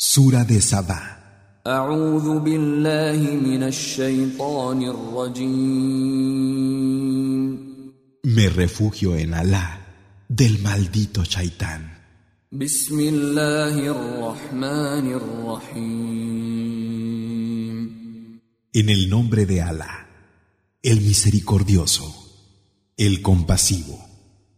Sura de Sabá. Me refugio en Alá del maldito Shaitán. En el nombre de Alá, el misericordioso, el compasivo.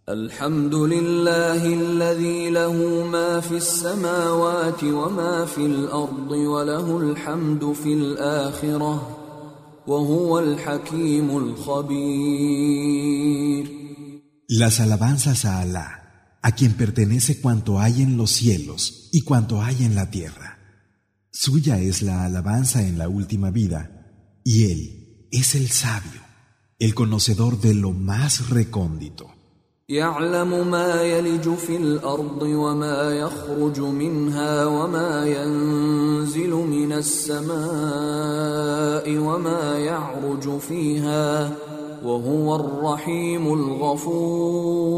الحمد لله الذي له ما في السماوات وما في الأرض وله الحمد في الآخرة وهو الحكيم الخبير Las alabanzas a Alá, a quien pertenece cuanto hay en los cielos y cuanto hay en la tierra. Suya es la alabanza en la última vida, y Él es el sabio, el conocedor de lo más recóndito. يعلم ما يلج في الأرض وما يخرج منها وما ينزل من السماء وما يعرج فيها وهو الرحيم الغفور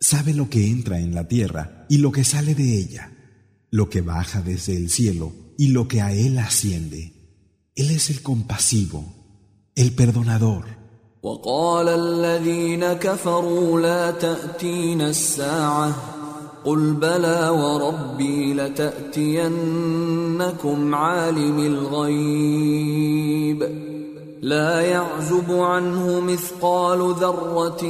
Sabe lo que entra en la tierra y lo que sale de ella, lo que baja desde el cielo y lo que a Él asciende. Él es el compasivo, el perdonador. وقال الذين كفروا لا تأتينا الساعة قل بلى وربي لتأتينكم عالم الغيب لا يعزب عنه مثقال ذرة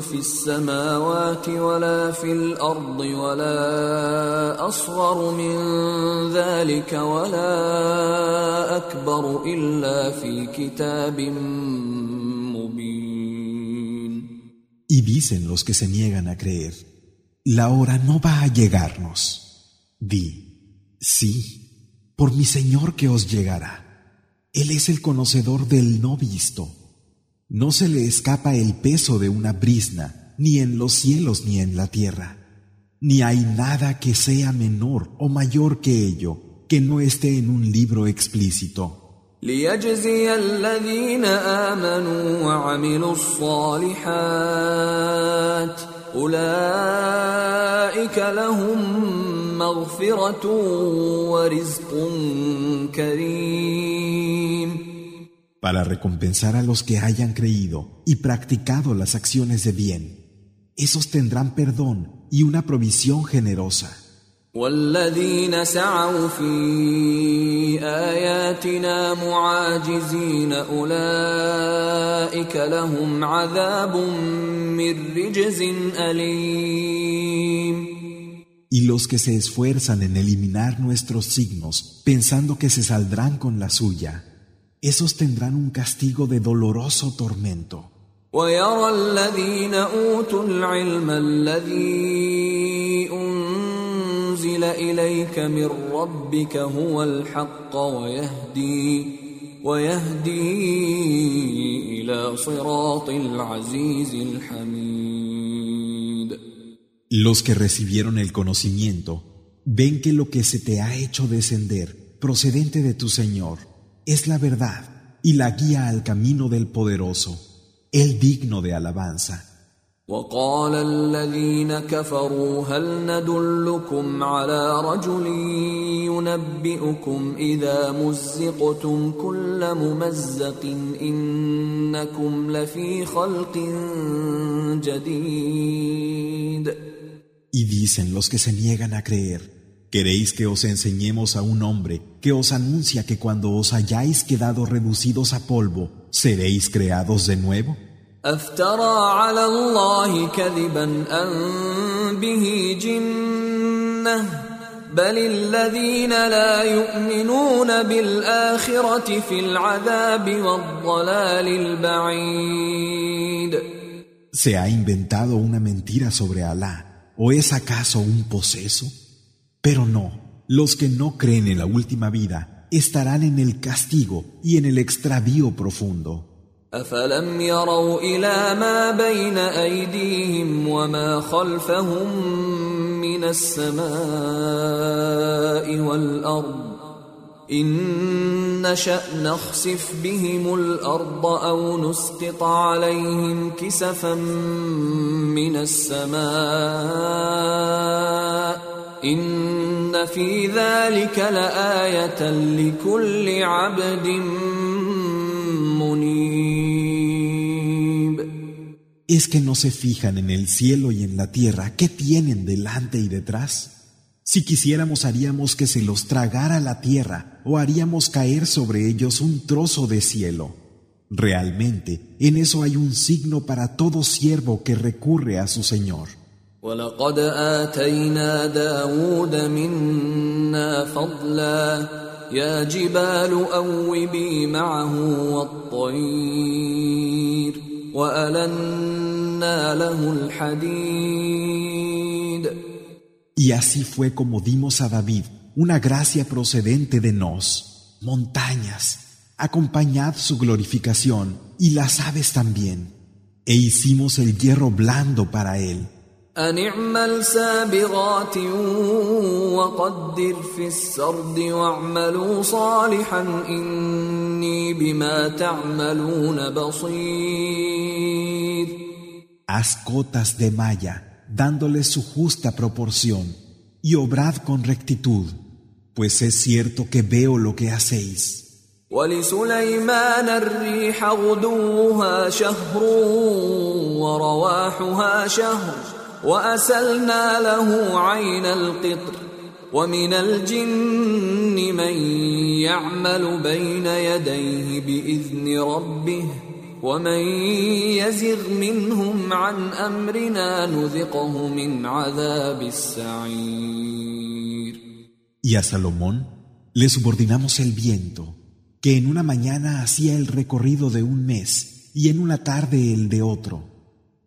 في السماوات ولا في الأرض ولا أصغر من ذلك ولا أكبر إلا في كتاب مبين Y dicen los que se niegan a creer, la hora no va a llegarnos. Di, sí, por mi Señor que os llegará. Él es el conocedor del no visto. No se le escapa el peso de una brisna, ni en los cielos ni en la tierra. Ni hay nada que sea menor o mayor que ello, que no esté en un libro explícito. ليجزي الذين آمنوا وعملوا الصالحات أولئك لهم مغفرة ورزق كريم para recompensar a los que hayan creído y practicado las acciones de bien. Esos tendrán perdón y una provisión generosa. والذين سعوا في آياتنا معاجزين أولئك لهم عذاب من رجز أليم Y los que se esfuerzan en eliminar nuestros signos pensando que se saldrán con la suya, esos tendrán un castigo de doloroso tormento. ويرى الذين أوتوا العلم الذي أنزل إليك من ربك هو الحق ويهدي ويهدي إلى صراط العزيز الحميد Los que recibieron el conocimiento ven que lo que se te ha hecho descender procedente de tu Señor es la verdad y la guía al camino del poderoso, el digno de alabanza. وقال الذين كفروا هل ندلكم على رجل ينبئكم إذا مزقتم كل ممزق إنكم لفي خلق جديد Y dicen los que se niegan a creer, ¿Queréis que os enseñemos a un hombre que os anuncia que cuando os hayáis quedado reducidos a polvo, seréis creados de nuevo? ¿Se ha inventado una mentira sobre Alá? ¿O es acaso un poseso? Pero no, los que no creen en la última vida estarán en el castigo y en el extravío profundo. أفلم يروا إلى ما بين أيديهم وما خلفهم من السماء والأرض إن نشأ نخسف بهم الأرض أو نسقط عليهم كسفا من السماء إن في ذلك لآية لكل عبد منيب ¿Es que no se fijan en el cielo y en la tierra qué tienen delante y detrás? Si quisiéramos haríamos que se los tragara la tierra o haríamos caer sobre ellos un trozo de cielo. Realmente, en eso hay un signo para todo siervo que recurre a su Señor. ولقد آتينا داود منا فضلا يا جبال أوبي معه والطير وألنا له الحديد Y así fue como dimos a David una gracia procedente de nos, montañas, acompañad su glorificación y las aves también, e hicimos el hierro blando para él. أن اعمل سابغات وقدر في السرد واعملوا صالحا إني بما تعملون بصير Haz cotas de malla, dándoles su justa proporción, y obrad con rectitud, pues es cierto que veo lo que hacéis. ولسليمان الريح غدوها شهر ورواحها شهر وأسلنا له عين القطر ومن الجن من يعمل بين يديه بإذن ربه ومن يزغ منهم عن أمرنا نذقه من عذاب السعير Y a Salomón le subordinamos el viento, que en una mañana hacía el recorrido de un mes y en una tarde el de otro,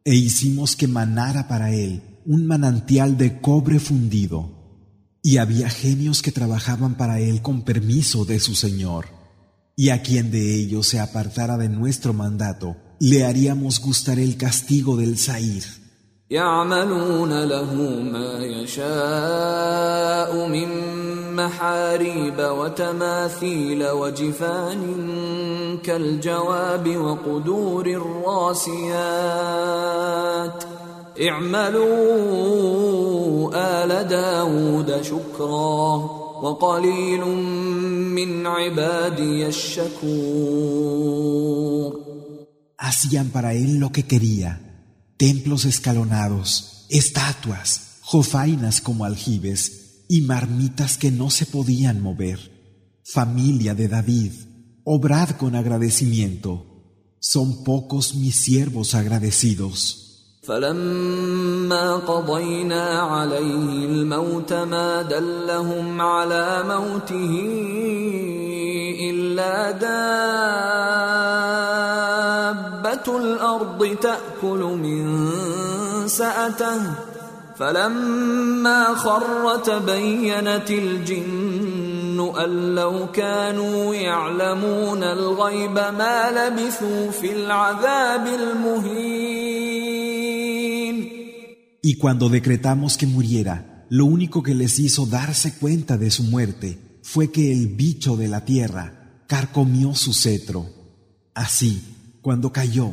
e hicimos que manara para él un manantial de cobre fundido, y había genios que trabajaban para él con permiso de su Señor, y a quien de ellos se apartara de nuestro mandato, le haríamos gustar el castigo del Sair. محاريب وتماثيل وجفان كالجواب وقدور الراسيات. اعملوا آل داود شكرا وقليل من عبادي الشكور. Hacían para él lo que quería, templos escalonados, estatuas, jofainas como aljibes y marmitas que no se podían mover. Familia de David, obrad con agradecimiento. Son pocos mis siervos agradecidos. فلما قضينا عليه الموت ما دلهم على موته إلا دابة الأرض تأكل من سأته فلما خر تبينت الجن أن لو كانوا يعلمون الغيب ما لبثوا في العذاب المهين Y cuando decretamos que muriera, lo único que les hizo darse cuenta de su muerte fue que el bicho de la tierra carcomió su cetro. Así, cuando cayó,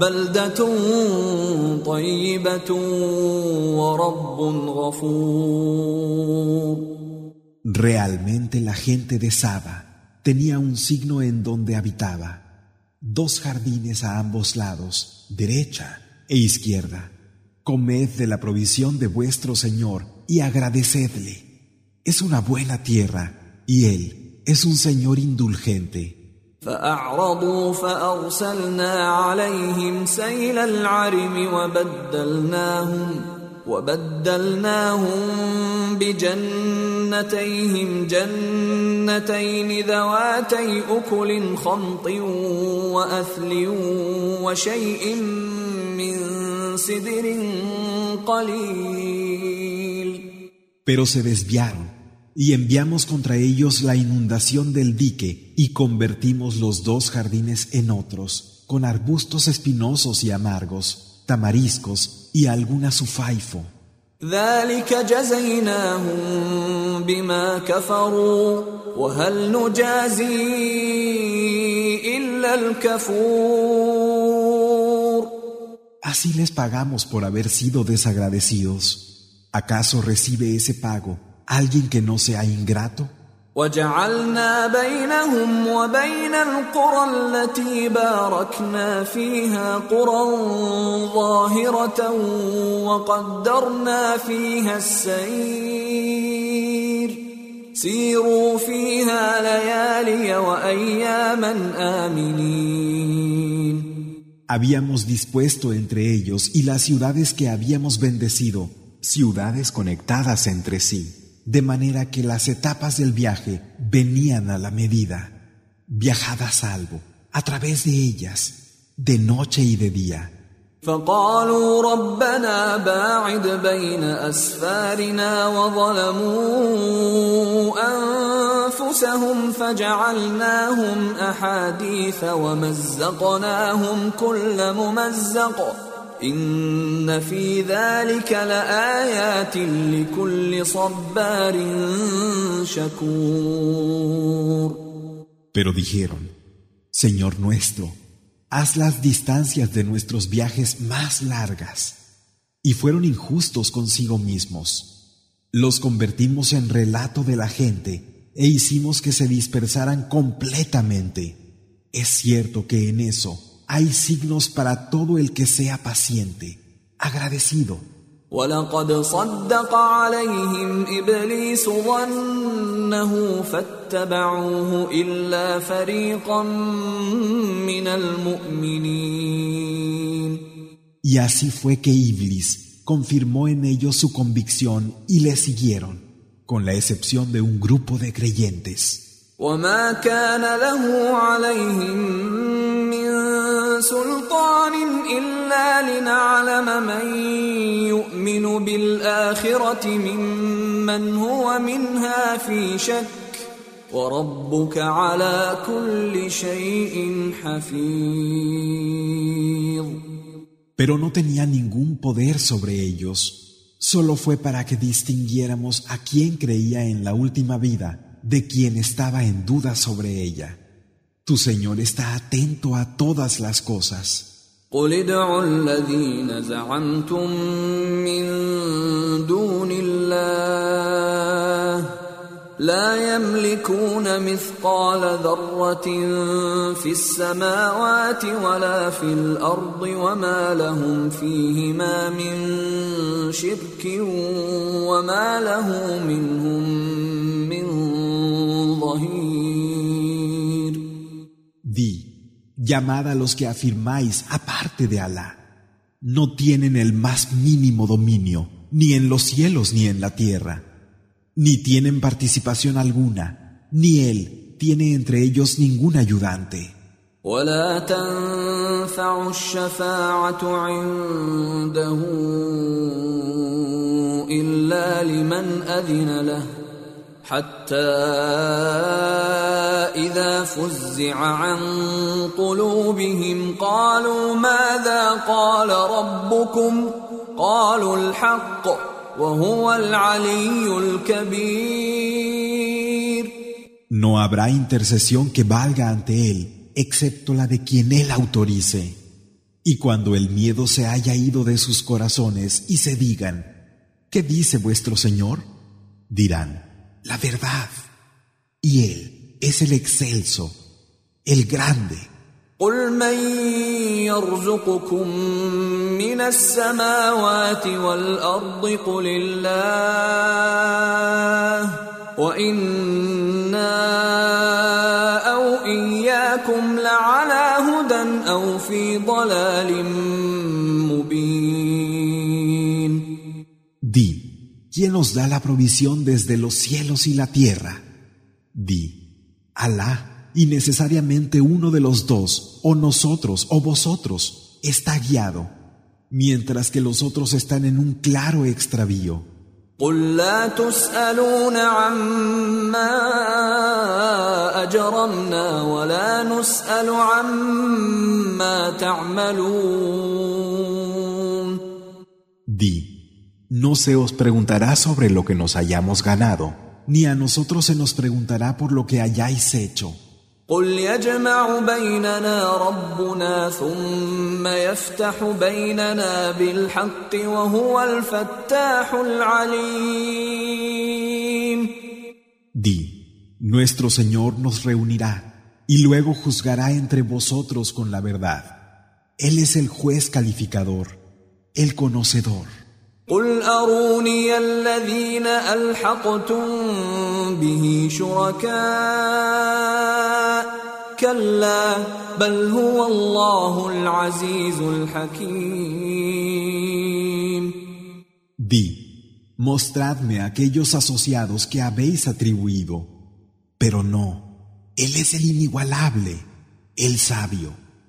بلدة طيبة ورب غفور Realmente la gente de Saba tenía un signo en donde habitaba, dos jardines a ambos lados, derecha e izquierda. Comed de la provisión de vuestro Señor y agradecedle. Es una buena tierra y Él es un Señor indulgente. فأعرضوا فأرسلنا عليهم سيل العرم وبدلناهم وبدلناهم بجنتيهم جنتين ذواتي أكل خمط وأثل وشيء من سدر قليل Pero se desviaron. Y enviamos contra ellos la inundación del dique y convertimos los dos jardines en otros, con arbustos espinosos y amargos, tamariscos y alguna sufaifo. ذلك جزيناهم بما كفروا وهل نجازي إلا الكفور Así les pagamos por haber sido desagradecidos. ¿Acaso recibe ese pago alguien que no sea ingrato? وجعلنا بينهم وبين القرى التي باركنا فيها قرى ظاهرة وقدرنا فيها السير سيروا فيها ليالي وأياما آمنين Habíamos dispuesto entre ellos y las ciudades que habíamos bendecido, ciudades conectadas entre sí, de manera que las etapas del viaje venían a la medida, viajad a salvo, a través de ellas, de noche y de día. فقالوا ربنا باعد بين أسفارنا وظلموا أنفسهم فجعلناهم أحاديث ومزقناهم كل ممزق إن في ذلك لآيات لكل صبار شكور Pero dijeron, Señor nuestro, haz las distancias de nuestros viajes más largas. Y fueron injustos consigo mismos. Los convertimos en relato de la gente e hicimos que se dispersaran completamente. Es cierto que en eso hay signos para todo el que sea paciente, agradecido. ولقد صدق عليهم ابليس ظنه فاتبعوه الا فريقا من المؤمنين Y así fue que Iblis confirmó en ellos su convicción y le siguieron, con la excepción de un grupo de creyentes. وما كان له عليهم من سلطان الا لنعلم من يؤمن بالاخره ممن هو منها في شك وربك على كل شيء حفيظ Pero no tenía ningún poder sobre ellos. Solo fue para que distinguiéramos a quién creía en la última vida de quien estaba en duda sobre ella. Tu Señor está atento a todas las cosas. قل ادعوا الذين زعمتم من دون الله لا يملكون مثقال ذره في السماوات ولا في الارض وما لهم فيهما من شرك وما له منهم من ظهير Di, llamad a los que afirmáis aparte de Alá. No tienen el más mínimo dominio, ni en los cielos ni en la tierra. Ni tienen participación alguna, ni Él tiene entre ellos ningún ayudante. ولا تنفع الشفاعة عنده إلا لمن أذن له حتى إذا فزع عن قلوبهم قالوا ماذا قال ربكم قالوا الحق وهو العلي الكبير No habrá intercesión que valga ante Él, excepto la de quien Él autorice. Y cuando el miedo se haya ido de sus corazones y se digan, ¿qué dice vuestro Señor? Dirán, la verdad. Y Él es el excelso, el grande. قل من يرزقكم من السماوات والارض قل الله وانا او اياكم لعلى هدى او في ضلال ¿quién os da la provisión desde los cielos y la tierra? Di, Alá, y necesariamente uno de los dos, o nosotros o vosotros, está guiado, mientras que los otros están en un claro extravío. قل لا تسألون عما أجرمنا ولا نسأل عما تعملون No se os preguntará sobre lo que nos hayamos ganado, ni a nosotros se nos preguntará por lo que hayáis hecho. Di, nuestro Señor nos reunirá y luego juzgará entre vosotros con la verdad. Él es el juez calificador, el conocedor. قل أروني الذين ألحقتم به شركاء كلا بل هو الله العزيز الحكيم Di, mostradme aquellos asociados que habéis atribuido. Pero no, Él es el inigualable, el sabio.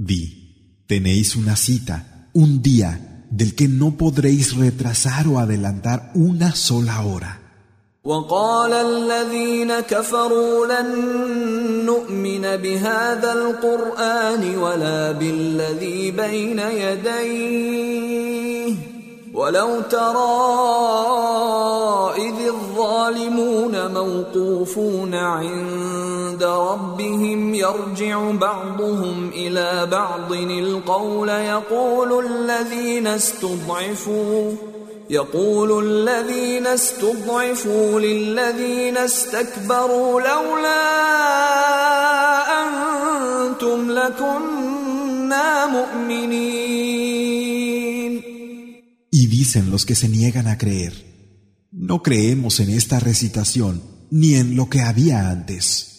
Di, tenéis una cita, un día, del que no podréis retrasar o adelantar una sola hora. وقال الذين كفروا لن نؤمن بهذا القرآن ولا بالذي بين يديه ولو ترى إذ الظالمون موقوفون عند ربهم يرجع بعضهم إلى بعض القول يقول الذين استضعفوا يقول الذين استضعفوا للذين استكبروا لولا أنتم لكنا مؤمنين. dicen los que se niegan a creer, no creemos en esta recitación ni en lo que había antes.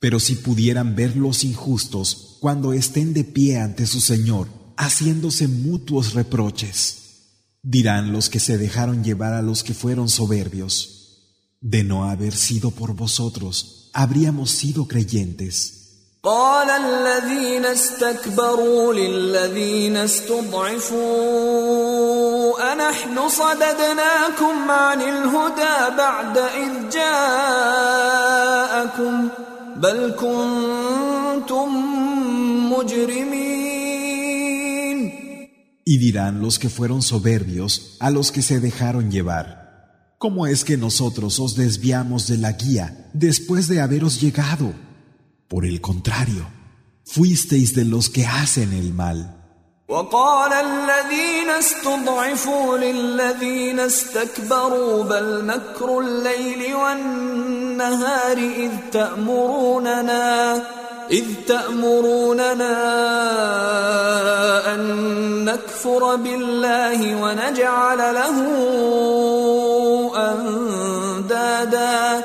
Pero si pudieran ver los injustos cuando estén de pie ante su Señor, haciéndose mutuos reproches, dirán los que se dejaron llevar a los que fueron soberbios, de no haber sido por vosotros, habríamos sido creyentes. قال الذين استكبروا للذين استضعفوا أنحن صددناكم عن الهدى بعد إذ جاءكم بل كنتم مجرمين Y dirán los que fueron soberbios a los que se dejaron llevar, ¿cómo es que nosotros os desviamos de la guía después de haberos llegado? Por el contrario, fuisteis de los que hacen el mal. وقال الذين استضعفوا للذين استكبروا بل مكر الليل والنهار إذ تأمروننا إذ تأمروننا أن نكفر بالله ونجعل له أندادا.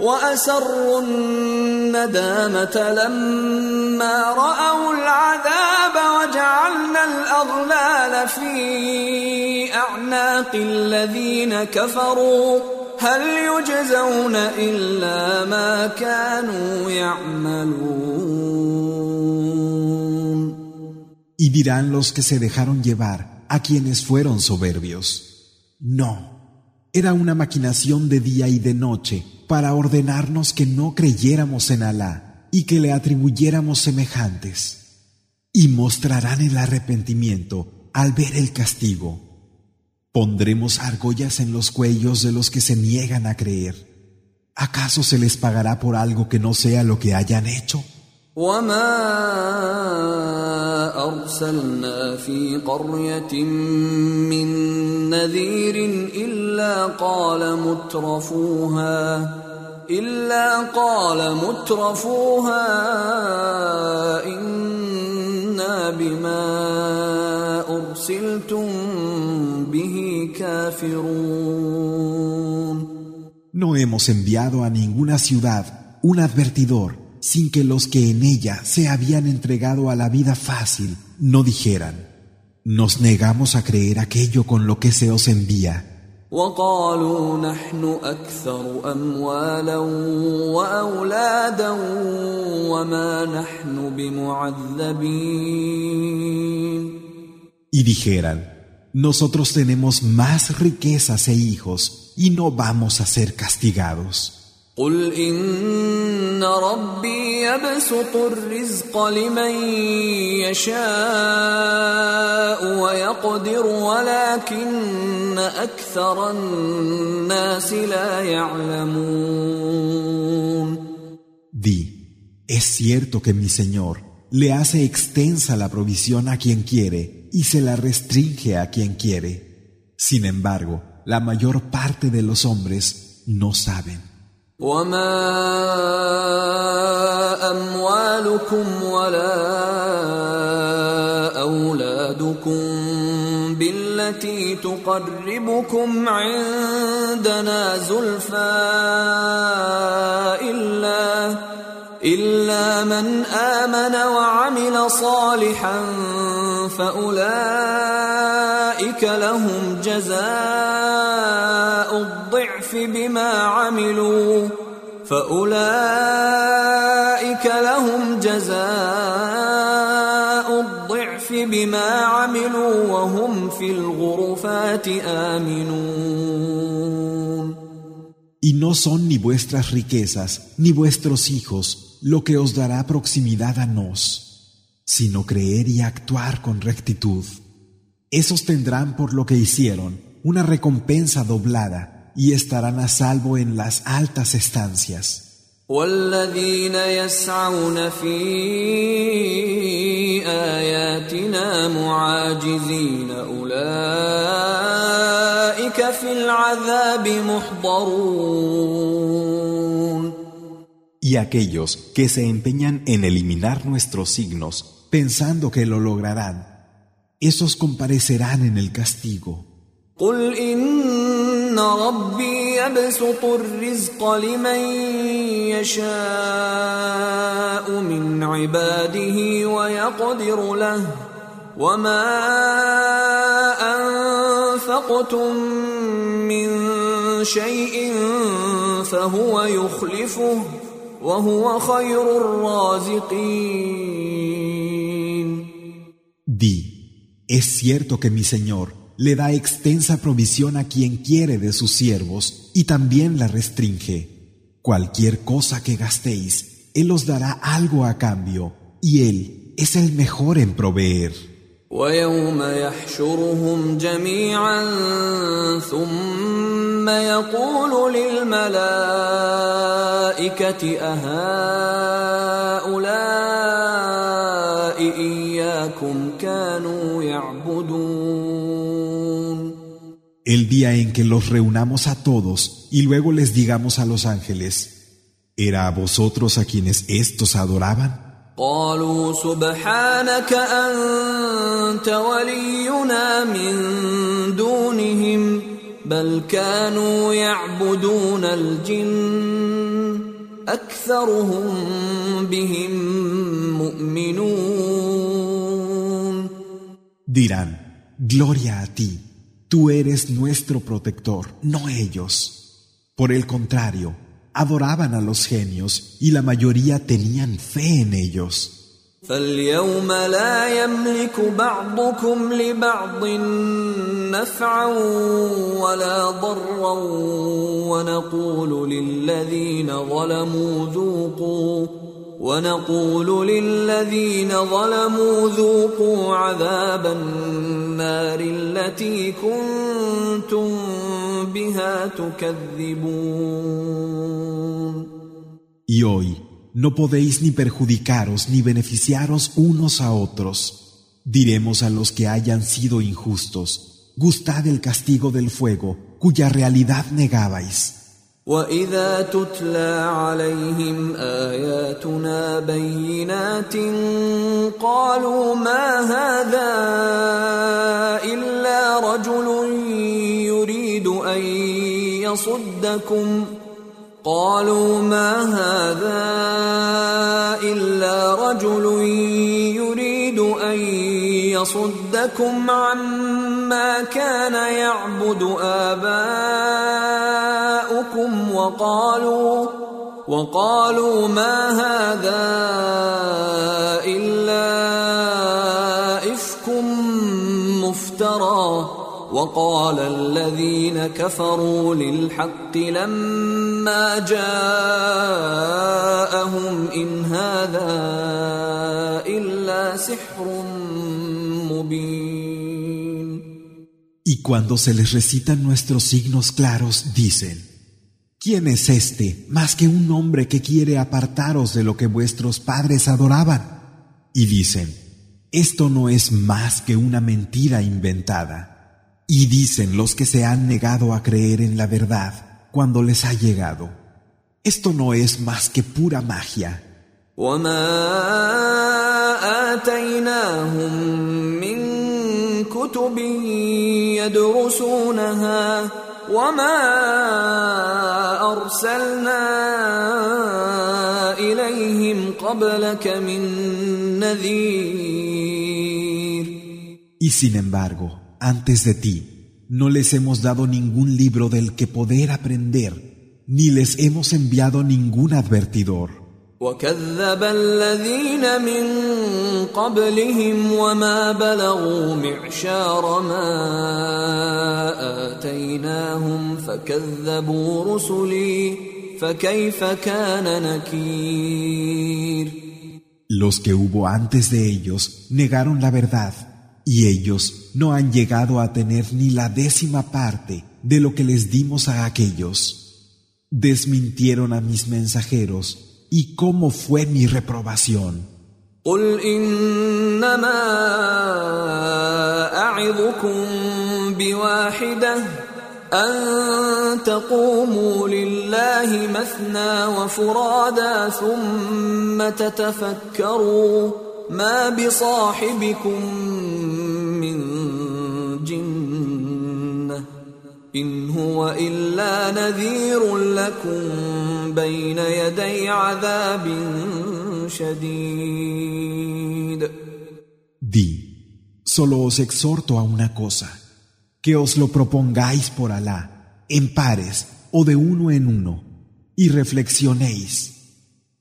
وأسروا الندامة لما رأوا العذاب وجعلنا الأغلال في أعناق الذين كفروا. هل يجزون إلا ما كانوا يعملون؟ Y dirán los que se dejaron llevar a quienes fueron soberbios. No, era una maquinación de día y de noche para ordenarnos que no creyéramos en Alá y que le atribuyéramos semejantes. Y mostrarán el arrepentimiento al ver el castigo. Pondremos argollas en los cuellos de los que se niegan a creer. ¿Acaso se les pagará por algo que no sea lo que hayan hecho? وما أرسلنا في قرية من نذير إلا قال مترفوها إلا قال مترفوها إنا بما أرسلتم به كافرون. No hemos enviado a ninguna ciudad un advertidor. Sin que los que en ella se habían entregado a la vida fácil no dijeran, nos negamos a creer aquello con lo que se os envía. Y dijeran, nosotros tenemos más riquezas e hijos y no vamos a ser castigados. قل ان ربي يبسط الرزق لمن يشاء ويقدر ولكن اكثر الناس لا يعلمون Di, es cierto que mi Señor le hace extensa la provisión a quien quiere y se la restringe a quien quiere. Sin embargo, la mayor parte de los hombres no saben. وما اموالكم ولا اولادكم بالتي تقربكم عندنا زلفى الا الا من امن وعمل صالحا فاولئك لهم جزاء الضعف بما عملوا فأولئك لهم جزاء الضعف بما عملوا وهم في الغرفات آمنون Y no son ni vuestras riquezas ni vuestros hijos lo que os dará proximidad a nos, sino creer y actuar con rectitud. Esos tendrán por lo que hicieron una recompensa doblada y estarán a salvo en las altas estancias. والذين يسعون في آياتنا معاجزين أولئك في العذاب محضرون Y aquellos que se empeñan en eliminar nuestros signos pensando que lo lograrán, esos comparecerán en el castigo. قل ان ربي يبسط الرزق لمن يشاء من عباده ويقدر له وما انفقتم من شيء فهو يخلفه وهو خير الرازقين Di, es cierto que mi Señor le da extensa provisión a quien quiere de sus siervos y también la restringe. Cualquier cosa que gastéis, Él os dará algo a cambio, y Él es el mejor en proveer. El día en que los reunamos a todos y luego les digamos a los ángeles, ¿era a vosotros a quienes estos adoraban? Dirán, gloria a ti. Tú eres nuestro protector, no ellos. Por el contrario, adoraban a los genios y la mayoría tenían fe en ellos. فاليوم لا يملك بعضكم لبعض نفعا ولا ضرا ونقول للذين ظلموا ذوقوا ونقول للذين ظلموا ذوقوا عذاب النار التي كنتم بها تكذبون Y hoy no podéis ni perjudicaros ni beneficiaros unos a otros. Diremos a los que hayan sido injustos, gustad el castigo del fuego, cuya realidad negabais. واذا تتلى عليهم اياتنا بينات قالوا ما هذا يصدكم. قالوا ما هذا إلا رجل يريد أن يصدكم عما كان يعبد آباؤكم وقالوا وقالوا ما هذا إلا وقال الذين كفروا للحق لما جاءهم ان هذا الا سحر مبين Y cuando se les recitan nuestros signos claros, dicen, ¿quién es este más que un hombre que quiere apartaros de lo que vuestros padres adoraban? Y dicen, esto no es más que una mentira inventada. Y dicen los que se han negado a creer en la verdad cuando les ha llegado, esto no es más que pura magia. Y sin embargo, antes de ti, no les hemos dado ningún libro del que poder aprender, ni les hemos enviado ningún advertidor. وكذب الذين من قبلهم وما بلغوا معشار ما آتيناهم فكذبوا رسلي فكيف كان نكير Los que hubo antes de ellos negaron la verdad, y ellos no han llegado a tener ni la décima parte de lo que les dimos a aquellos. Desmintieron a mis mensajeros y cómo fue mi reprobación. قل إنما أعظكم بواحدة أن تقوموا لله مثنى وفرادا ثم تتفكروا ما بصاحبكم من جنة إن هو إلا نذير لكم بين يدي عذاب شديد Di, solo os exhorto a una cosa, que os lo propongáis por Alá, en pares o de uno en uno, y reflexionéis.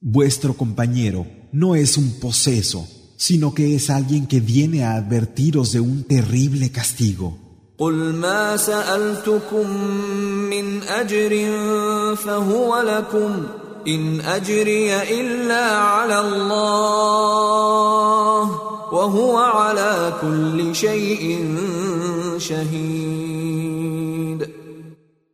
Vuestro compañero no es un poseso, sino que es alguien que viene a advertiros de un terrible castigo. قل ما سألتكم من أجر فهو لكم إن أجري إلا على الله وهو على كل شيء شهيد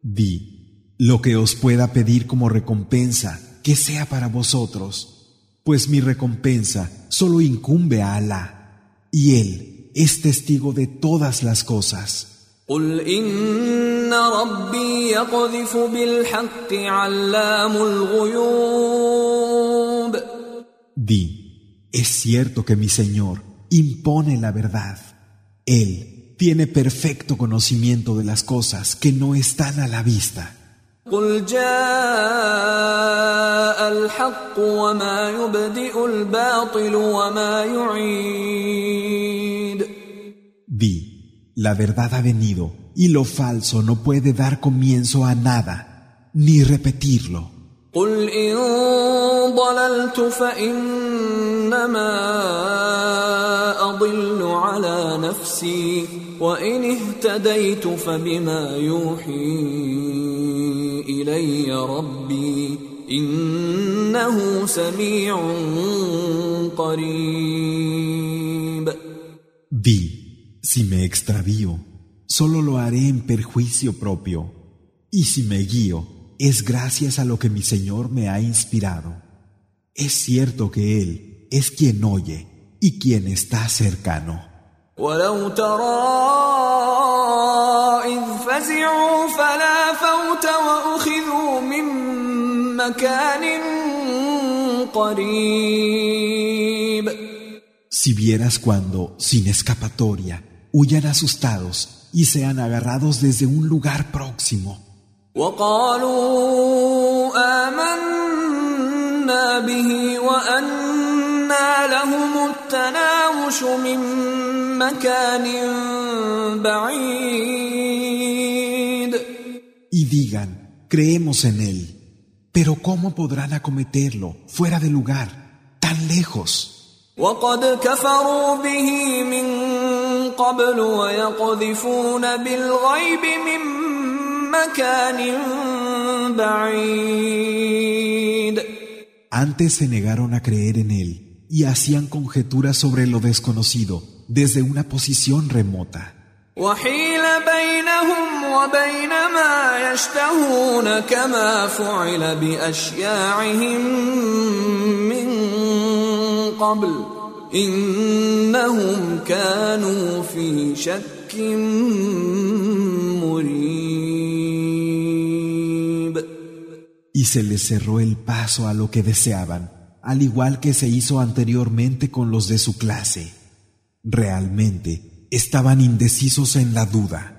Di, lo que os pueda pedir como recompensa, que sea para vosotros, pues mi recompensa solo incumbe a Alá, y Él es testigo de todas las cosas. قل إن ربي يقذف بالحق علام الغيوب Di, es cierto que mi Señor impone la verdad. Él tiene perfecto conocimiento de las cosas que no están a la vista. قل جاء الحق وما يبدئ الباطل وما يعيد Di, la verdad ha venido y lo falso no puede dar comienzo a nada, ni repetirlo. قل إن ضللت فإنما أضل على نفسي وإن اهتديت فبما يوحي إلي ربي إنه سميع قريب Di, si me extravío, solo lo haré en perjuicio propio. Y si me guío, es gracias a lo que mi Señor me ha inspirado. Es cierto que Él es quien oye y quien está cercano. ولو ترى إذ فزعوا فلا فوت وأخذوا من مكان قريب Si vieras cuando, sin escapatoria, huyan asustados y sean agarrados desde un lugar próximo. وقالوا آمنا به وأنا لهم التناوش من مكان بعيد Y digan, creemos en Él, pero ¿cómo podrán acometerlo fuera de lugar, tan lejos? وقد كفروا به من قبل ويقذفون بالغيب من مكان بعيد Antes se negaron a creer en Él y hacían conjeturas sobre lo desconocido desde una posición remota. وحيل بينهم وبين ما يشتهون كما فعل باشياعهم من قبل انهم كانوا في شك مريب Y se les cerró el paso a lo que deseaban, al igual que se hizo anteriormente con los de su clase. Realmente estaban indecisos en la duda.